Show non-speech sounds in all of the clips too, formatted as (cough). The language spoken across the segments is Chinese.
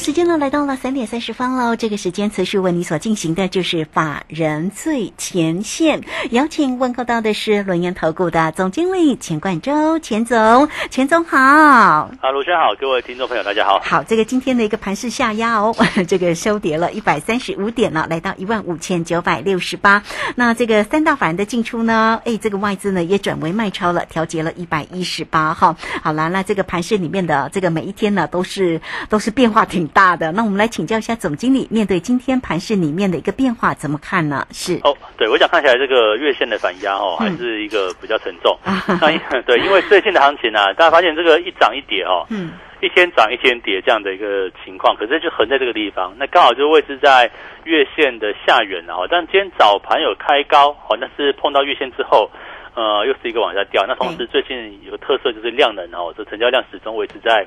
时间呢来到了三点三十分喽。这个时间持续为你所进行的就是法人最前线，有请问候到的是轮研投顾的总经理钱冠洲，钱总，钱总好。啊，卢轩好，各位听众朋友大家好。好，这个今天的一个盘势下压哦，(laughs) 这个收跌了一百三十五点了，来到一万五千九百六十八。那这个三大法人的进出呢，哎，这个外资呢也转为卖超了，调节了一百一十八哈。好了，那这个盘势里面的这个每一天呢，都是都是变化挺大的。那我们来请教一下总经理，面对今天盘势里面的一个变化，怎么看呢？是哦，对，我想看起来这个月线的反压哦，还是一个比较沉重。(laughs) 那因对，因为最近的行情啊，大家发现这个一涨一跌哦，嗯，一天涨一天跌这样的一个情况，可是就横在这个地方，那刚好就位置在月线的下缘啊。但今天早盘有开高，哦，但是碰到月线之后，呃，又是一个往下掉。那同时最近有个特色就是量能哦，这成交量始终维持在。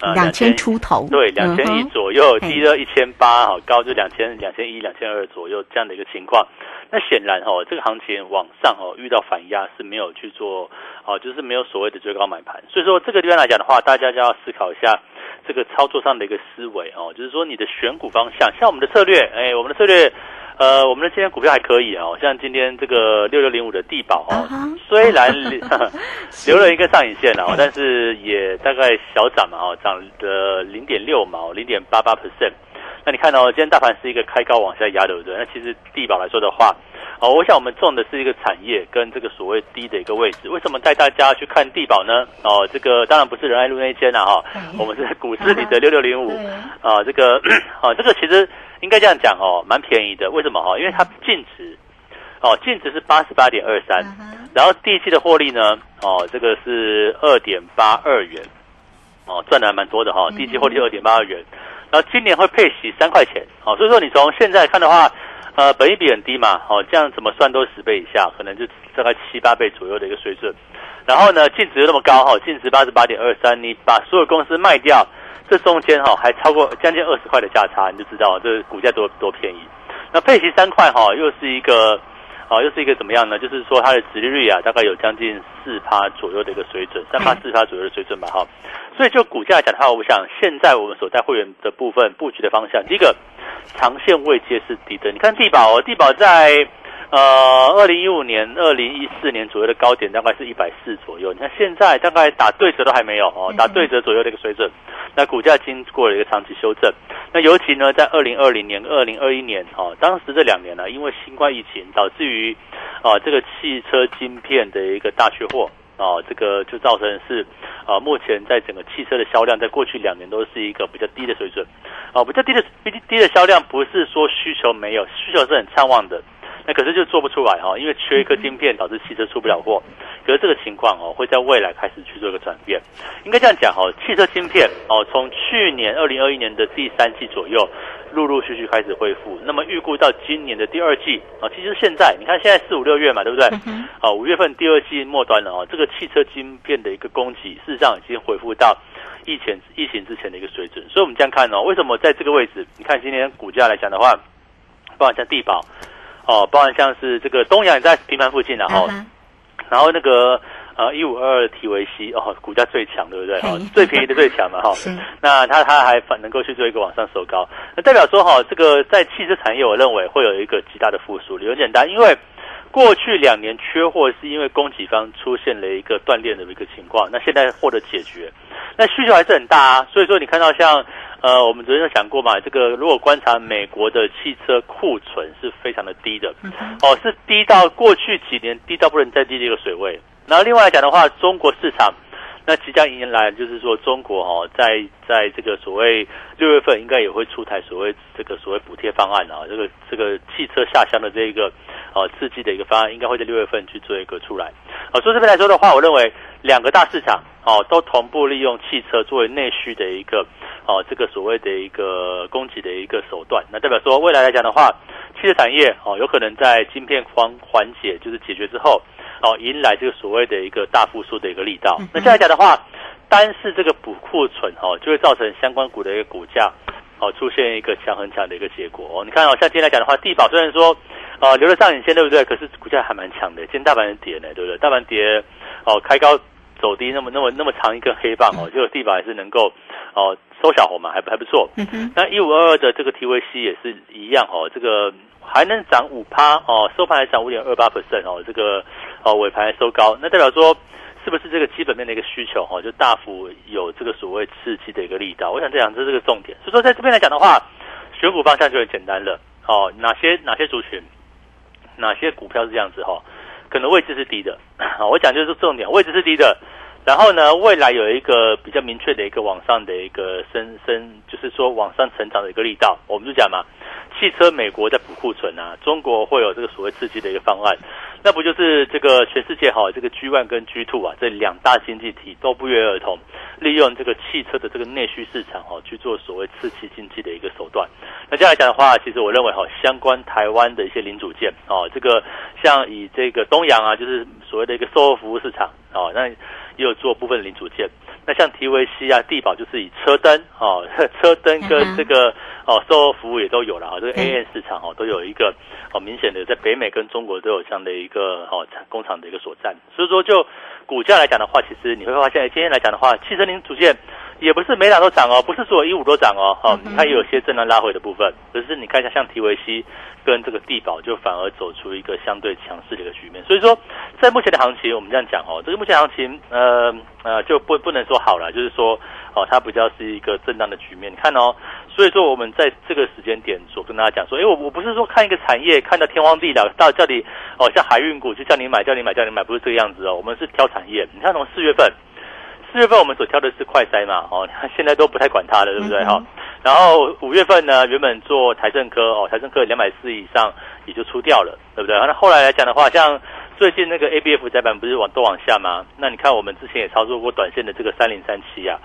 呃，两千出头，对，两千一左右，低了一千八，好，高就两千两千一、两千二左右这样的一个情况。那显然哦，这个行情往上哦，遇到反压是没有去做哦，就是没有所谓的追高买盘。所以说这个地方来讲的话，大家就要思考一下这个操作上的一个思维哦，就是说你的选股方向，像我们的策略，哎，我们的策略。呃，我们的今天股票还可以哦，像今天这个六六零五的地保哦，虽然留 (laughs) 了一个上影线哦，但是也大概小涨嘛哦，涨了零点六毛，零点八八 percent。那你看哦，今天大盘是一个开高往下压，对不对？那其实地保来说的话，哦，我想我们种的是一个产业跟这个所谓低的一个位置。为什么带大家去看地保呢？哦，这个当然不是仁爱路那一间了哈，我们是股市里的 (laughs) 六六零五啊，这个啊，(clears throat) 这个其实。应该这样讲哦，蛮便宜的。为什么哈？因为它净值哦，净值是八十八点二三，然后第一季的获利呢哦，这个是二点八二元哦，赚的还蛮多的哈。第一季获利二点八二元，然后今年会配息三块钱哦，所以说你从现在看的话，呃，本益比很低嘛，哦，这样怎么算都十倍以下，可能就大概七八倍左右的一个水准。然后呢，净值又那么高哈，净值八十八点二三，你把所有公司卖掉。这中间哈还超过将近二十块的价差，你就知道这股价多多便宜。那配息三块哈，又是一个啊，又是一个怎么样呢？就是说它的殖利率啊，大概有将近四趴左右的一个水准，三趴四趴左右的水准吧哈。所以就股价来讲的话，我想现在我们所在会员的部分布局的方向，第一个长线位阶是低的。你看地保，地保在。呃，二零一五年、二零一四年左右的高点大概是一百四左右。你看现在大概打对折都还没有哦，打对折左右的一个水准。那股价经过了一个长期修正。那尤其呢，在二零二零年、二零二一年哦，当时这两年呢，因为新冠疫情导致于啊这个汽车晶片的一个大缺货啊，这个就造成是啊目前在整个汽车的销量，在过去两年都是一个比较低的水准。啊，比较低的低低的销量不是说需求没有，需求是很畅旺的。那可是就做不出来哈，因为缺一颗晶片导致汽车出不了货。可是这个情况哦，会在未来开始去做一个转变。应该这样讲哈，汽车晶片哦，从去年二零二一年的第三季左右，陆陆续续开始恢复。那么预估到今年的第二季啊，其实现在你看现在四五六月嘛，对不对？啊，五月份第二季末端了哦，这个汽车晶片的一个供给事实上已经恢复到疫情疫情之前的一个水准。所以我们这样看哦，为什么在这个位置？你看今天股价来讲的话，包括像地保。哦，包含像是这个东阳也在平盘附近，然后，然后那个呃一五二二提维西哦，股价最强，对不对？哦，最便宜的最强嘛，哈。那它它还反能够去做一个往上收高，那代表说哈，这个在汽车产业，我认为会有一个极大的复苏。理由简单，因为过去两年缺货是因为供给方出现了一个断裂的一个情况，那现在获得解决，那需求还是很大啊。所以说你看到像。呃，我们昨天有讲过嘛，这个如果观察美国的汽车库存是非常的低的，哦，是低到过去几年低到不能再低的一个水位。然后另外来讲的话，中国市场那即将迎来，就是说中国哦，在在这个所谓六月份应该也会出台所谓这个所谓补贴方案啊，这个这个汽车下乡的这一个呃刺激的一个方案，应该会在六月份去做一个出来。啊，说这边来说的话，我认为两个大市场哦，都同步利用汽车作为内需的一个哦，这个所谓的一个供给的一个手段。那代表说，未来来讲的话，汽车产业哦，有可能在晶片方缓解就是解决之后，哦，迎来这个所谓的一个大复苏的一个力道。那现在讲的话，单是这个补库存哦，就会造成相关股的一个股价哦出现一个强很强的一个结果哦。你看哦，像今天来讲的话，地保虽然说哦留了上影线，对不对？可是股价还蛮强的，今天大盘跌呢，对不对？大盘跌哦，开高走低，那么那么那么长一根黑棒哦，结果地板还是能够哦收小红嘛，还还不错。那一五二二的这个 TVC 也是一样哦，这个还能涨五趴哦，收盘还涨五点二八 percent 哦，这个哦尾盘收高，那代表说。是不是这个基本面的一个需求哈，就大幅有这个所谓刺激的一个力道？我想这两这是个重点。所以说，在这边来讲的话，选股方向就很简单了。哦，哪些哪些族群，哪些股票是这样子哈？可能位置是低的。(coughs) 我讲就是重点，位置是低的。然后呢，未来有一个比较明确的一个往上的一个升升，就是说往上成长的一个力道。我们就讲嘛，汽车美国在补库存啊，中国会有这个所谓刺激的一个方案。那不就是这个全世界哈，这个 G one 跟 G two 啊，这两大经济体都不约而同利用这个汽车的这个内需市场哈，去做所谓刺激经济的一个手段。那这样来讲的话，其实我认为哈，相关台湾的一些零组件哦，这个像以这个东阳啊，就是所谓的一个售后服务市场哦，那也有做部分零组件。那像 TVC 啊、地保就是以车灯哦，(laughs) 车灯跟这个哦售后服务也都有了啊，这个 A N 市场哦都有一个哦明显的在北美跟中国都有这样的一个哦工厂的一个所在，所以说就股价来讲的话，其实你会发现今天来讲的话，汽车零组件也不是每档都涨哦，不是说一五都涨哦，哈，它也有些震荡拉回的部分，可是你看一下像提维西跟这个地保就反而走出一个相对强势的一个局面，所以说在目前的行情，我们这样讲哦，这个目前行情呃。呃，就不不能说好了，就是说，哦，它比较是一个震荡的局面。你看哦，所以说我们在这个时间点所跟大家讲说，哎，我我不是说看一个产业看到天荒地老，到叫你哦，像海运股就叫你买，叫你买，叫你买，不是这个样子哦。我们是挑产业。你看从四月份，四月份我们所挑的是快筛嘛，哦，(laughs) 现在都不太管它了，对不对哈？然后五月份呢，原本做台政科哦，台政科两百四以上也就出掉了，对不对？那后来来讲的话，像最近那个 A B F 窄板不是往都往下吗？那你看我们之前也操作过短线的这个三零三七啊，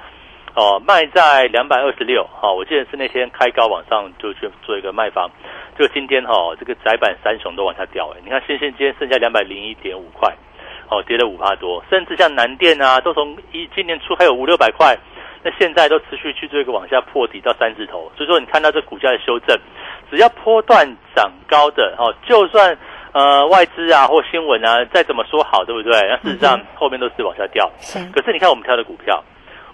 哦卖在两百二十六，哈，我记得是那天开高往上就去做一个卖方，就今天哈这个窄板三雄都往下掉，哎，你看新兴今天剩下两百零一点五块，哦跌了五帕多，甚至像南电啊都从一今年初还有五六百块，那现在都持续去做一个往下破底到三字头，所以说你看到这股价的修正，只要波段涨高的哦，就算。呃，外资啊，或新闻啊，再怎么说好，对不对？那事实上后面都是往下掉。可是你看我们挑的股票，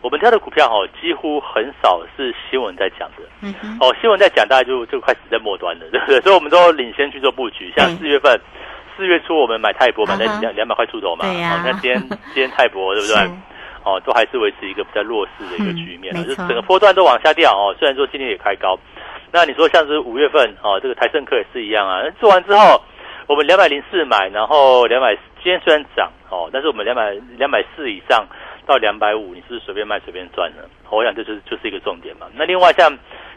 我们挑的股票哦，几乎很少是新闻在讲的。嗯哦，新闻在讲，大概就就快死在末端了，对不对？所以我们都领先去做布局。像四月份，四月初我们买泰博，买在两两百块出头嘛。对呀。那今天 (laughs) 今天泰博对不对？哦，都还是维持一个比较弱势的一个局面，就整个波段都往下掉哦。虽然说今天也开高，那你说像是五月份哦，这个台盛科也是一样啊。做完之后。我们两百零四买，然后两百今天虽然涨哦，但是我们两百两百四以上到两百五，你是不是随便卖随便赚呢？我想这就是就是一个重点嘛。那另外像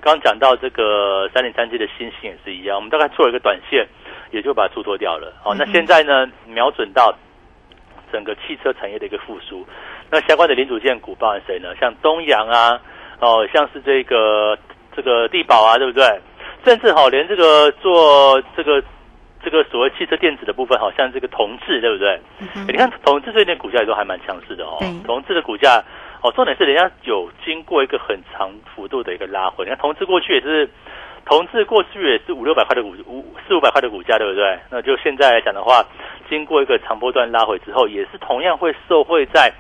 刚刚讲到这个三零三七的星星也是一样，我们大概做了一个短线，也就把它出脱掉了。哦，那现在呢，瞄准到整个汽车产业的一个复苏，那相关的零组件股包含谁呢？像东阳啊，哦，像是这个这个地保啊，对不对？甚至好，连这个做这个。这个所谓汽车电子的部分，好像这个同志，对不对？你看同志最近股价也都还蛮强势的哦。同志的股价，哦，重点是人家有经过一个很长幅度的一个拉回。你看同志过去也是，同志过去也是五六百块的股，五四五百块的股价，对不对？那就现在来讲的话，经过一个长波段拉回之后，也是同样会受惠在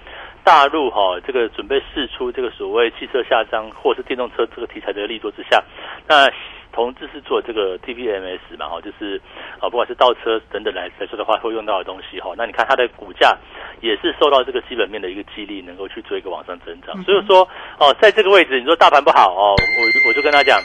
大陆哈这个准备试出这个所谓汽车下张或是电动车这个题材的力度之下，那。同志是做这个 TPMS 嘛，哈，就是啊，不管是倒车等等来来说的话，会用到的东西哈。那你看它的股价也是受到这个基本面的一个激励，能够去做一个往上增长。所以说哦，在这个位置，你说大盘不好哦，我我就跟他讲。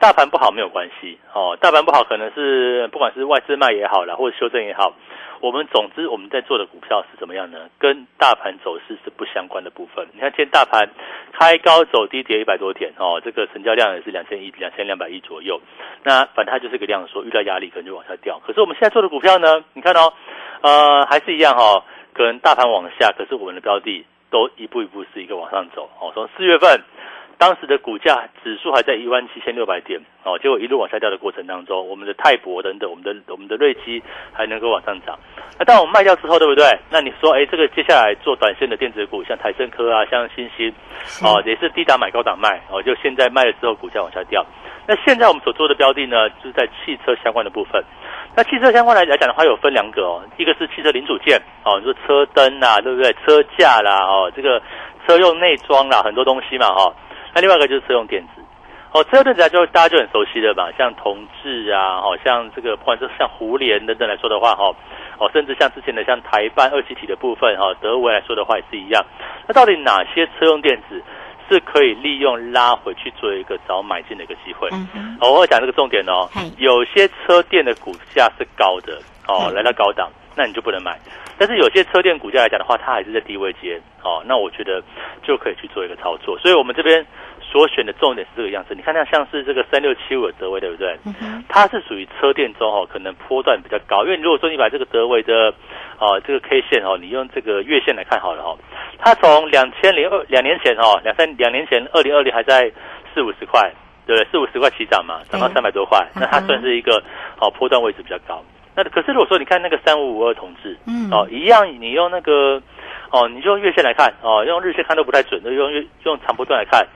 大盘不好没有关系哦，大盘不好可能是不管是外资卖也好啦，或者修正也好，我们总之我们在做的股票是怎么样呢？跟大盘走势是不相关的部分。你看今天大盘开高走低，跌一百多点哦，这个成交量也是两千亿、两千两百亿左右。那反正它就是个量缩，遇到压力可能就往下掉。可是我们现在做的股票呢，你看哦，呃，还是一样哈，可能大盘往下，可是我们的标的都一步一步是一个往上走哦。从四月份。当时的股价指数还在一万七千六百点哦，结果一路往下掉的过程当中，我们的泰博等等，我们的我们的瑞基还能够往上涨。那当我们卖掉之后，对不对？那你说，哎，这个接下来做短线的电子股，像台盛科啊，像新兴，哦，也是低档买高档卖哦，就现在卖了之后，股价往下掉。那现在我们所做的标的呢，就是在汽车相关的部分。那汽车相关来来讲的话，有分两个哦，一个是汽车零组件哦，你说车灯啊，对不对？车架啦，哦，这个车用内装啦，很多东西嘛，哈。那另外一个就是车用电子，哦，车用电子就大家就很熟悉的吧，像同志啊，哦，像这个不管是像胡联等等来说的话，哈，哦，甚至像之前的像台办二级体的部分，哈，德维来说的话也是一样。那到底哪些车用电子是可以利用拉回去做一个早买进的一个机会？嗯我会讲这个重点哦。有些车电的股价是高的，哦，来到高档，那你就不能买。但是有些车店股价来讲的话，它还是在低位接，哦，那我觉得就可以去做一个操作。所以我们这边。所选的重点是这个样子，你看它像是这个三六七五的德威，对不对？它是属于车店中哦，可能波段比较高。因为如果说你把这个德威的哦这个 K 线哦，你用这个月线来看好了哦，它从两千零二两年前哦，两三两年前二零二零还在四五十块，对不对？四五十块起涨嘛，涨到三百多块，那它算是一个哦波段位置比较高。那可是如果说你看那个三五五二同志，嗯，哦一样，你用那个哦，你就用月线来看哦，用日线看都不太准，就用月用长波段来看。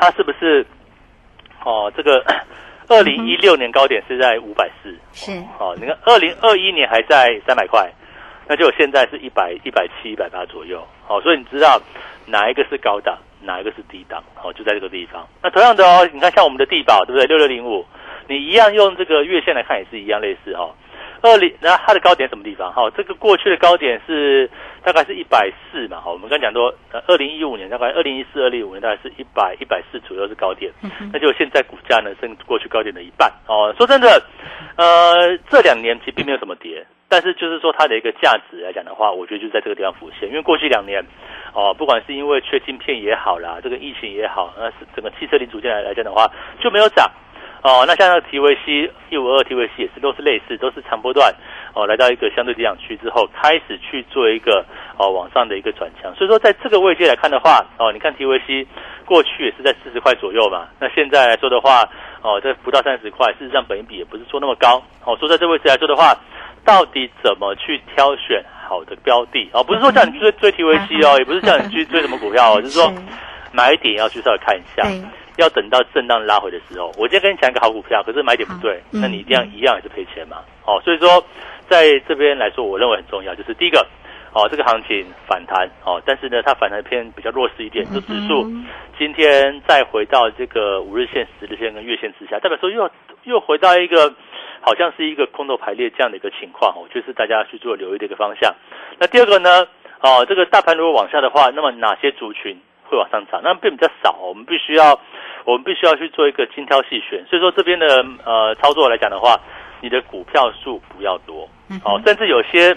它是不是哦？这个 (coughs) 二零一六年高点是在五百四，是哦。你看二零二一年还在三百块，那就现在是一百一百七、一百八左右。好，所以你知道哪一个是高档，哪一个是低档？好，就在这个地方。那同样的哦，你看像我们的地保，对不对？六六零五，你一样用这个月线来看，也是一样类似哈。二零，那它的高点什么地方？哈，这个过去的高点是大概是一百四嘛。好，我们刚讲说，呃，二零一五年大概二零一四、二零一五年大概是一百一百四左右是高点。那就现在股价呢，剩过去高点的一半。哦，说真的，呃，这两年其实并没有什么跌，但是就是说它的一个价值来讲的话，我觉得就在这个地方浮现。因为过去两年，哦，不管是因为缺晶片也好啦，这个疫情也好，那是整个汽车零组件来来讲的话，就没有涨。哦，那像那个 TVC 一五二 TVC 也是都是类似，都是长波段哦，来到一个相对低档区之后，开始去做一个哦往上的一个转强。所以说，在这个位阶来看的话，哦，你看 TVC 过去也是在四十块左右嘛，那现在来说的话，哦，这不到三十块，事实上本一比也不是说那么高。哦，说在这位置来说的话，到底怎么去挑选好的标的？哦，不是说叫你追追 TVC 哦，也不是叫你去追什么股票哦，就是说买点要去稍微看一下。要等到震荡拉回的时候，我今天跟你讲一个好股票，可是买点不对，那你一定要一样也是赔钱嘛。哦，所以说在这边来说，我认为很重要，就是第一个，哦，这个行情反弹，哦，但是呢，它反弹偏比较弱势一点，就指数今天再回到这个五日线、十日线跟月线之下，代表说又又回到一个好像是一个空头排列这样的一个情况，哦，就是大家去做留意的一个方向。那第二个呢，哦，这个大盘如果往下的话，那么哪些族群会往上涨？那变比较少，我们必须要。我们必须要去做一个精挑细选，所以说这边的呃操作来讲的话，你的股票数不要多，哦，甚至有些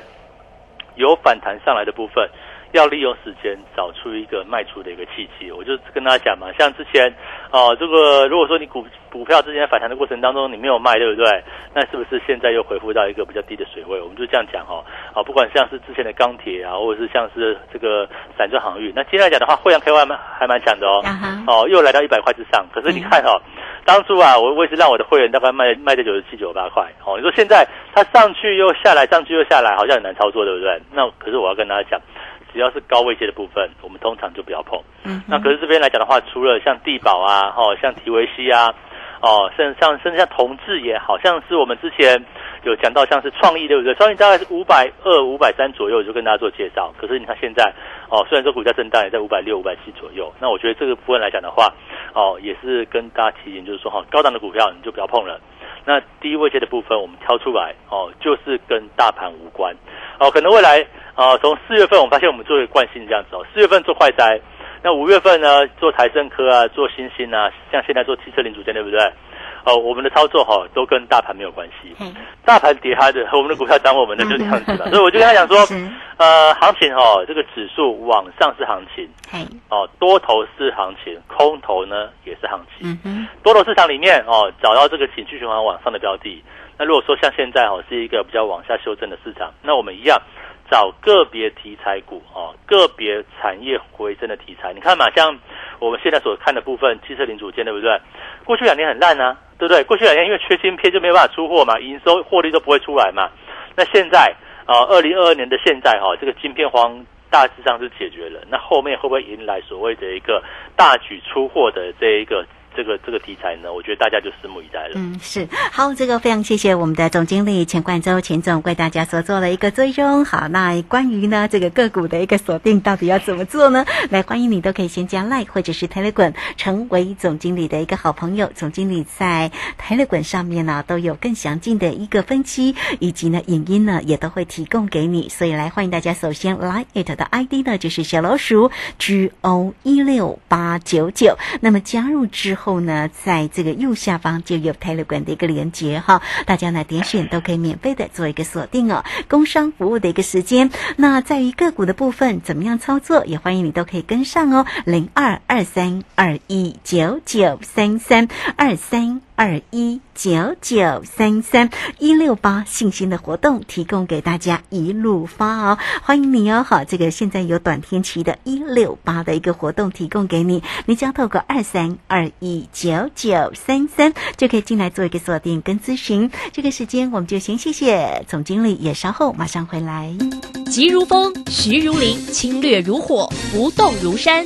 有反弹上来的部分。要利用时间找出一个卖出的一个契机，我就跟大家讲嘛，像之前，哦，这个如果说你股股票之前反弹的过程当中你没有卖，对不对？那是不是现在又回复到一个比较低的水位？我们就这样讲哦，啊，不管像是之前的钢铁啊，或者是像是这个散装航运，那今天来讲的话，汇阳 K Y 蛮还蛮强的哦，哦，又来到一百块之上。可是你看哦，当初啊，我我也是让我的会员大概卖卖在九十七、九十八块，哦，你说现在它上去又下来，上去又下来，好像很难操作，对不对？那可是我要跟大家讲。只要是高位阶的部分，我们通常就不要碰。嗯，那可是这边来讲的话，除了像地保啊，哦，像提维西啊，哦，甚像甚至像同志也好像是我们之前有讲到，像是创意对不对？创意大概是五百二、五百三左右，就跟大家做介绍。可是你看现在，哦，虽然说股价震荡也在五百六、五百七左右，那我觉得这个部分来讲的话，哦，也是跟大家提醒，就是说哈，高档的股票你就不要碰了。那低位阶的部分我们挑出来，哦，就是跟大盘无关。哦，可能未来。啊，从四月份我们发现我们做一个惯性这样子哦，四月份做快筛，那五月份呢做台政科啊，做新兴啊，像现在做汽车零组件，对不对？哦，我们的操作哈都跟大盘没有关系，大盘跌它的，和我们的股票涨我们的就这样子了。所以我就跟他讲说，呃，行情哈，这个指数往上是行情，哦，多头是行情，空头呢也是行情。多头市场里面哦，找到这个情绪循环往上的标的，那如果说像现在哦是一个比较往下修正的市场，那我们一样。找个别题材股哦，个别产业回升的题材。你看嘛，像我们现在所看的部分，汽车零组件，对不对？过去两年很烂啊，对不对？过去两年因为缺芯片就没办法出货嘛，营收获利都不会出来嘛。那现在啊，二零二二年的现在哈，这个晶片荒大致上是解决了。那后面会不会迎来所谓的一个大举出货的这一个？这个这个题材呢，我觉得大家就拭目以待了。嗯，是好，这个非常谢谢我们的总经理钱冠洲钱总为大家所做了一个追踪。好，那关于呢这个个股的一个锁定，到底要怎么做呢？来，欢迎你都可以先加 Line 或者是 Telegram，成为总经理的一个好朋友。总经理在 Telegram 上面呢都有更详尽的一个分析，以及呢影音呢也都会提供给你。所以来欢迎大家，首先 Line it 的 ID 呢就是小老鼠 G O 一六八九九，那么加入之后。后呢，在这个右下方就有 Telegram 的一个连接哈，大家呢点选都可以免费的做一个锁定哦。工商服务的一个时间，那在于个股的部分怎么样操作，也欢迎你都可以跟上哦。零二二三二一九九三三二三。二一九九三三一六八信心的活动提供给大家一路发哦，欢迎你哦！好，这个现在有短天期的一六八的一个活动提供给你，你只要透过二三二一九九三三就可以进来做一个锁定跟咨询。这个时间我们就先谢谢总经理，也稍后马上回来。急如风，徐如林，侵略如火，不动如山。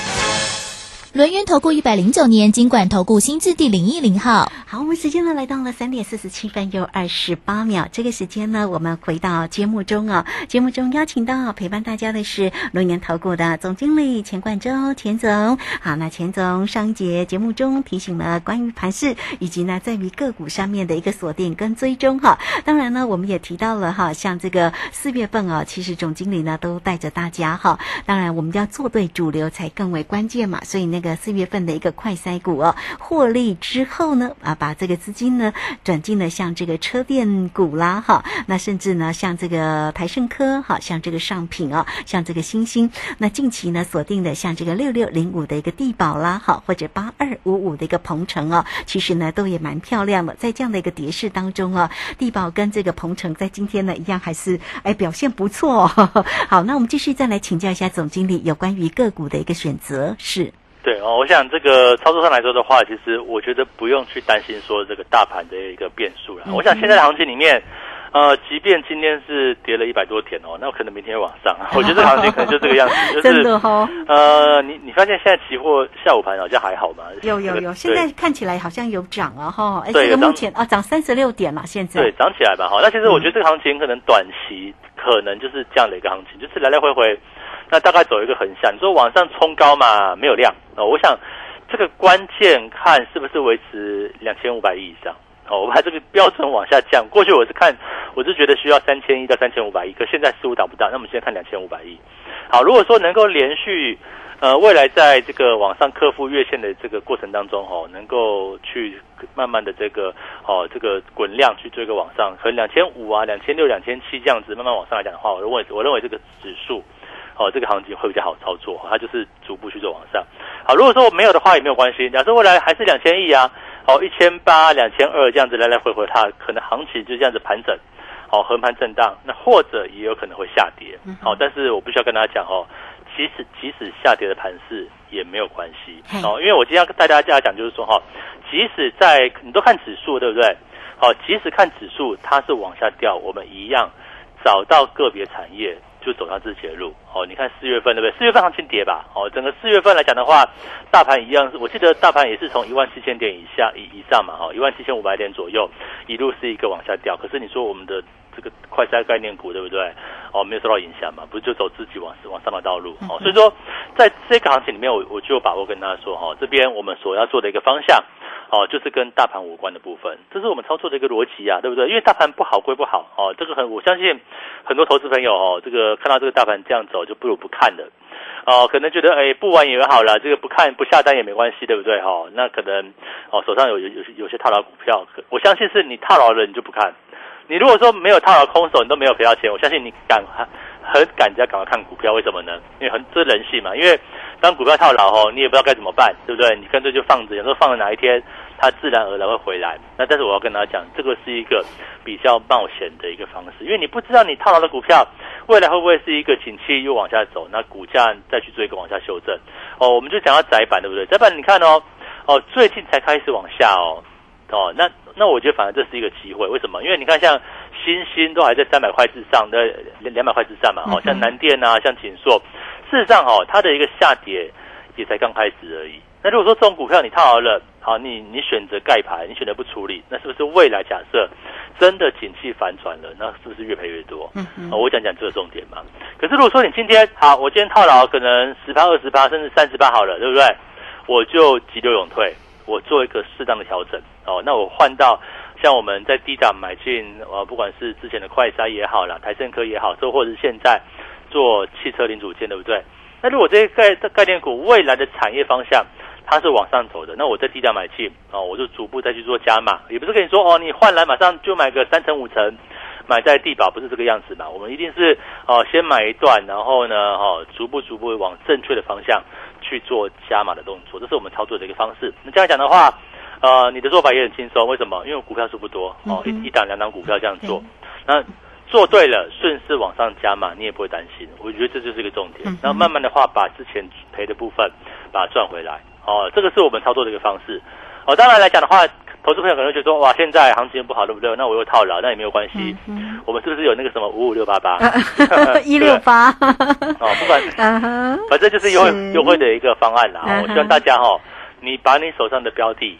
轮源投顾一百零九年金管投顾新字第零一零号。好，我们时间呢来到了三点四十七分又二十八秒。这个时间呢，我们回到节目中哦。节目中邀请到陪伴大家的是轮源投顾的总经理钱冠洲钱总。好，那钱总上一节节目中提醒了关于盘市以及呢在于个股上面的一个锁定跟追踪哈。当然呢，我们也提到了哈，像这个四月份啊，其实总经理呢都带着大家哈。当然，我们要做对主流才更为关键嘛。所以那个四月份的一个快筛股哦，获利之后呢，啊，把这个资金呢转进了像这个车电股啦，哈，那甚至呢像这个台盛科，哈，像这个上品啊，像这个星星，那近期呢锁定的像这个六六零五的一个地保啦，哈，或者八二五五的一个鹏程哦，其实呢都也蛮漂亮的，在这样的一个跌势当中啊，地保跟这个鹏程在今天呢一样还是哎表现不错。(laughs) 好，那我们继续再来请教一下总经理有关于个股的一个选择是。对哦，我想这个操作上来说的话，其实我觉得不用去担心说这个大盘的一个变数了。我想现在的行情里面，呃，即便今天是跌了一百多点哦，那可能明天会往上。(laughs) 我觉得这个行情可能就这个样子，就是真的哈。呃，你你发现现在期货下午盘好像还好吗？有有有，现在看起来好像有涨了哈。哎，这个目前啊，涨三十六点嘛，现在对涨起来吧。哈，那其实我觉得这个行情可能短期可能就是这样的一个行情，就是来来回回。那大概走一个横向，你说往上冲高嘛，没有量哦。我想这个关键看是不是维持两千五百亿以上哦。我把这个标准往下降，过去我是看，我是觉得需要三千亿到三千五百亿，可现在似乎达不到。那我们现在看两千五百亿。好，如果说能够连续呃未来在这个往上克服月线的这个过程当中哦，能够去慢慢的这个哦这个滚量去追个往上，可能两千五啊、两千六、两千七这样子慢慢往上来讲的话，我认为我认为这个指数。哦，这个行情会比较好操作，它就是逐步去做往上。好，如果说没有的话也没有关系，假设未来还是两千亿啊，哦一千八、两千二这样子来来回回，它可能行情就这样子盘整，哦横盘震荡，那或者也有可能会下跌。好，但是我必须要跟大家讲哦，即使即使下跌的盘势也没有关系。哦，因为我今天要跟大家这样讲，就是说哈，即使在你都看指数对不对？哦，即使看指数它是往下掉，我们一样找到个别产业就走上自己的路。哦，你看四月份对不对？四月份行情跌吧。哦，整个四月份来讲的话，大盘一样，我记得大盘也是从一万七千点以下以以上嘛，哈，一万七千五百点左右，一路是一个往下掉。可是你说我们的这个快筛概念股对不对？哦，没有受到影响嘛，不是就走自己往往上的道路。哦，所以说在这个行情里面，我我就有把握跟大家说，哈，这边我们所要做的一个方向。哦，就是跟大盘无关的部分，这是我们操作的一个逻辑啊，对不对？因为大盘不好归不好，哦，这个很我相信很多投资朋友哦，这个看到这个大盘这样走就不如不看的，哦，可能觉得哎不玩也好了，这个不看不下单也没关系，对不对？哈，那可能哦手上有有有有些套牢股票，我相信是你套牢了你就不看，你如果说没有套牢空手你都没有赔到钱，我相信你敢很敢在赶快看股票，为什么呢？因为很这人性嘛，因为当股票套牢后，你也不知道该怎么办，对不对？你干脆就放着，有时候放了哪一天。它自然而然会回来。那但是我要跟大家讲，这个是一个比较冒险的一个方式，因为你不知道你套牢的股票未来会不会是一个景气又往下走，那股价再去做一个往下修正。哦，我们就讲到窄板，对不对？窄板你看哦，哦，最近才开始往下哦，哦，那那我觉得反而这是一个机会。为什么？因为你看像新兴都还在三百块之上，的两百块之上嘛。哦，像南电啊，像锦硕，事实上哦，它的一个下跌也才刚开始而已。那如果说这种股票你套牢了，好，你你选择盖牌，你选择不处理，那是不是未来假设真的景气反转了，那是不是越赔越多？嗯嗯，我讲讲这个重点嘛。可是如果说你今天好，我今天套牢可能十八、二十八，甚至三十八好了，对不对？我就急流勇退，我做一个适当的调整。哦，那我换到像我们在低档买进，呃，不管是之前的快筛也好了，台盛科也好，或者是现在做汽车零组件，对不对？那如果这些概概念股未来的产业方向，它是往上走的，那我在低档买进哦，我就逐步再去做加码，也不是跟你说哦，你换来马上就买个三成五成，买在地保不是这个样子嘛？我们一定是哦，先买一段，然后呢，哦，逐步逐步往正确的方向去做加码的动作，这是我们操作的一个方式。那这样讲的话，呃，你的做法也很轻松，为什么？因为股票数不多哦，一一档两档股票这样做，那做对了，顺势往上加码，你也不会担心。我觉得这就是一个重点。然后慢慢的话，把之前赔的部分把它赚回来。哦，这个是我们操作的一个方式。哦，当然来讲的话，投资朋友可能觉得说，哇，现在行情不好，对不对？那我又套牢，那也没有关系。我们是不是有那个什么五五六八八 (laughs) 一六八？(laughs) 哦，不管，(laughs) 反正就是优惠优惠的一个方案啦。我希望大家哈，你把你手上的标的，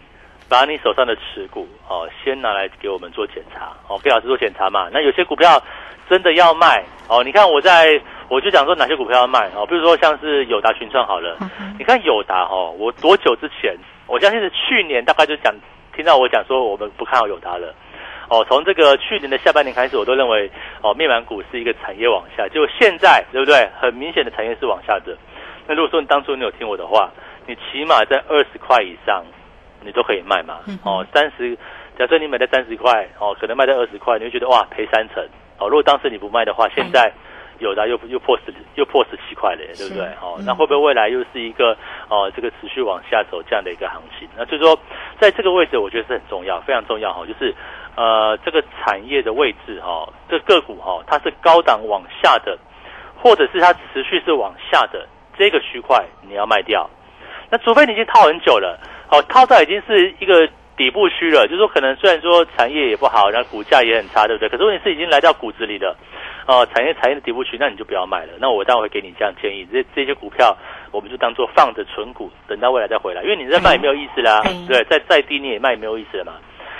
把你手上的持股，哦，先拿来给我们做检查，哦，给老师做检查嘛。那有些股票真的要卖，哦，你看我在。我就讲说哪些股票要卖哦，比如说像是友达群创好了，你看友达哦，我多久之前，我相信是去年大概就讲听到我讲说我们不看好友达了，哦，从这个去年的下半年开始，我都认为哦面板股是一个产业往下，就现在对不对？很明显的产业是往下的。那如果说你当初你有听我的话，你起码在二十块以上，你都可以卖嘛。哦，三十，假设你买在三十块，哦，可能卖在二十块，你会觉得哇赔三成。哦，如果当时你不卖的话，现在。有的又又破十又破十七块了，对不对？哦，那会不会未来又是一个哦这个持续往下走这样的一个行情？那所以说，在这个位置，我觉得是很重要，非常重要哈。就是呃这个产业的位置哈，这个股哈，它是高档往下的，或者是它持续是往下的这个区块，你要卖掉。那除非你已经套很久了，哦，套到已经是一个底部区了，就是说可能虽然说产业也不好，然后股价也很差，对不对？可是问题是已经来到骨子里的。哦，产业产业的底部区，那你就不要卖了。那我待会会给你这样建议，这这些股票我们就当做放着存股，等到未来再回来。因为你再卖也没有意思啦，对，再再低你也卖也没有意思了嘛。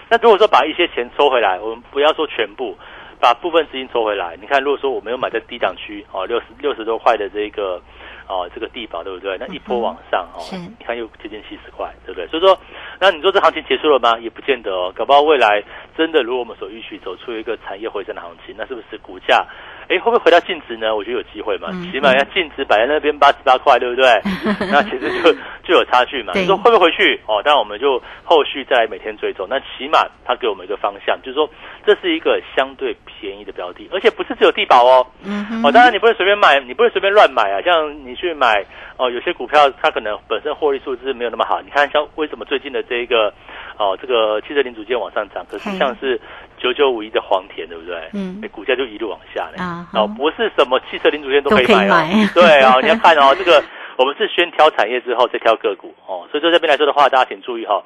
那如果说把一些钱抽回来，我们不要说全部，把部分资金抽回来。你看，如果说我没有买在低档区，哦，六十六十多块的这个。哦，这个地保对不对？那一波往上哦，你看又接近七十块，对不对？所以说，那你说这行情结束了吗？也不见得哦，搞不好未来真的如我们所预期，走出一个产业回升的行情，那是不是股价？哎，会不会回到净值呢？我觉得有机会嘛，起码要净值摆在那边八十八块，对不对？(laughs) 那其实就 (laughs) 就有差距嘛。你说会不会回去？哦，当然我们就后续再来每天追踪。那起码它给我们一个方向，就是说这是一个相对便宜的标的，而且不是只有地保哦。嗯哦，当然你不能随便买，你不能随便乱买啊。像你去买哦，有些股票它可能本身获利数字没有那么好。你看像为什么最近的这个哦，这个汽车零组件往上涨，可是像是。九九五一的黄田，对不对？嗯，股价就一路往下嘞。啊，哦，不是什么汽车零组件都可以买哦。对啊，(laughs) 你要看哦，这个我们是先挑产业之后再挑个股哦。所以说这边来说的话，大家请注意哈，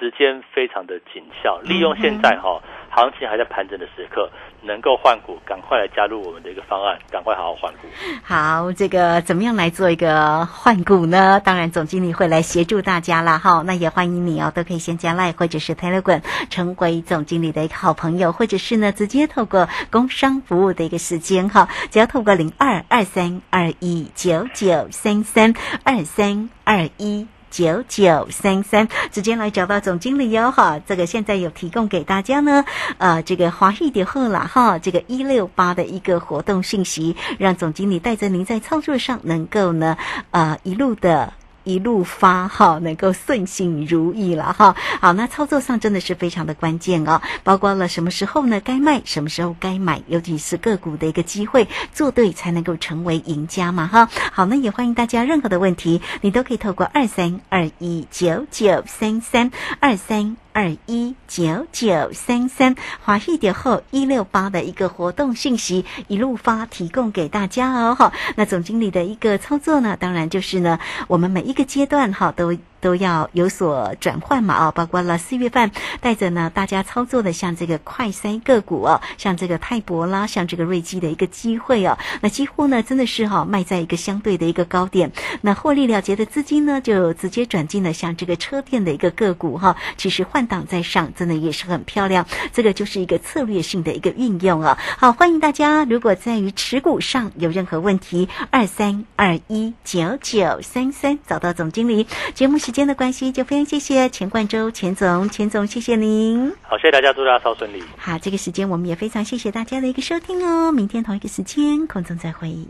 时间非常的紧俏，利用现在哈行情还在盘整的时刻，能够换股，赶快来加入我们的一个方案，赶快好好换股。好，这个怎么样来做一个换股呢？当然，总经理会来协助大家啦。哈。那也欢迎你哦，都可以先加 Line 或者是 Telegram 成为总经理的一个好朋友，或者是呢直接透过工商服务的一个时间哈，只要透过零二二三二一九九三三二三二一。九九三三，直接来找到总经理哟哈，这个现在有提供给大家呢，呃，这个华裔的后啦哈，这个一六八的一个活动信息，让总经理带着您在操作上能够呢，呃，一路的。一路发哈，能够顺心如意了哈。好，那操作上真的是非常的关键哦，包括了什么时候呢该卖，什么时候该买，尤其是个股的一个机会，做对才能够成为赢家嘛哈。好，那也欢迎大家任何的问题，你都可以透过二三二一九九三三二三。二一九九三三华裔点后一六八的一个活动信息一路发提供给大家哦哈，那总经理的一个操作呢，当然就是呢，我们每一个阶段哈都。都要有所转换嘛啊，包括了四月份带着呢大家操作的像这个快三个股哦，像这个泰博啦，像这个瑞基的一个机会哦，那几乎呢真的是哈卖在一个相对的一个高点，那获利了结的资金呢就直接转进了像这个车店的一个个股哈，其实换挡在上，真的也是很漂亮，这个就是一个策略性的一个运用啊。好，欢迎大家，如果在于持股上有任何问题，二三二一九九三三找到总经理，节目时。间的关系，就非常谢谢钱冠周钱总，钱总谢谢您。好，谢谢大家，祝大家超顺利。好，这个时间我们也非常谢谢大家的一个收听哦。明天同一个时间空中再会。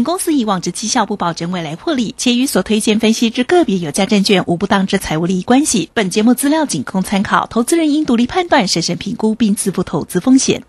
本公司以往之绩效不保证未来获利，且与所推荐分析之个别有价证券无不当之财务利益关系。本节目资料仅供参考，投资人应独立判断、审慎评估并自负投资风险。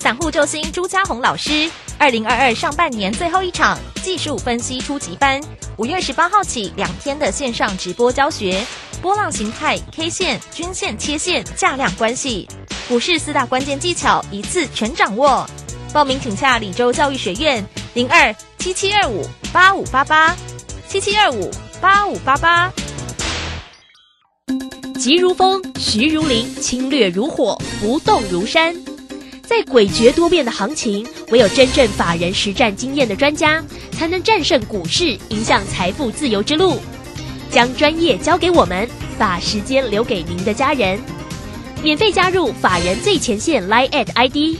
散户救星朱家红老师，二零二二上半年最后一场技术分析初级班，五月十八号起两天的线上直播教学，波浪形态、K 线、均线、切线、价量关系，股市四大关键技巧一次全掌握。报名请洽李州教育学院零二七七二五八五八八七七二五八五八八。急如风，徐如林，侵略如火，不动如山。在诡谲多变的行情，唯有真正法人实战经验的专家，才能战胜股市，迎向财富自由之路。将专业交给我们，把时间留给您的家人。免费加入法人最前线 Line at ID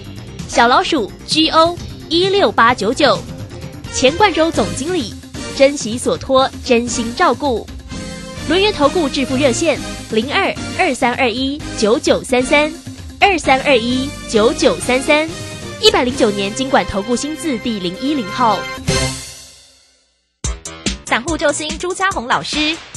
小老鼠 GO 一六八九九，钱冠洲总经理，珍惜所托，真心照顾。轮源投顾致富热线零二二三二一九九三三。二三二一九九三三，一百零九年经管投顾新字第零一零号，散户救星朱家红老师，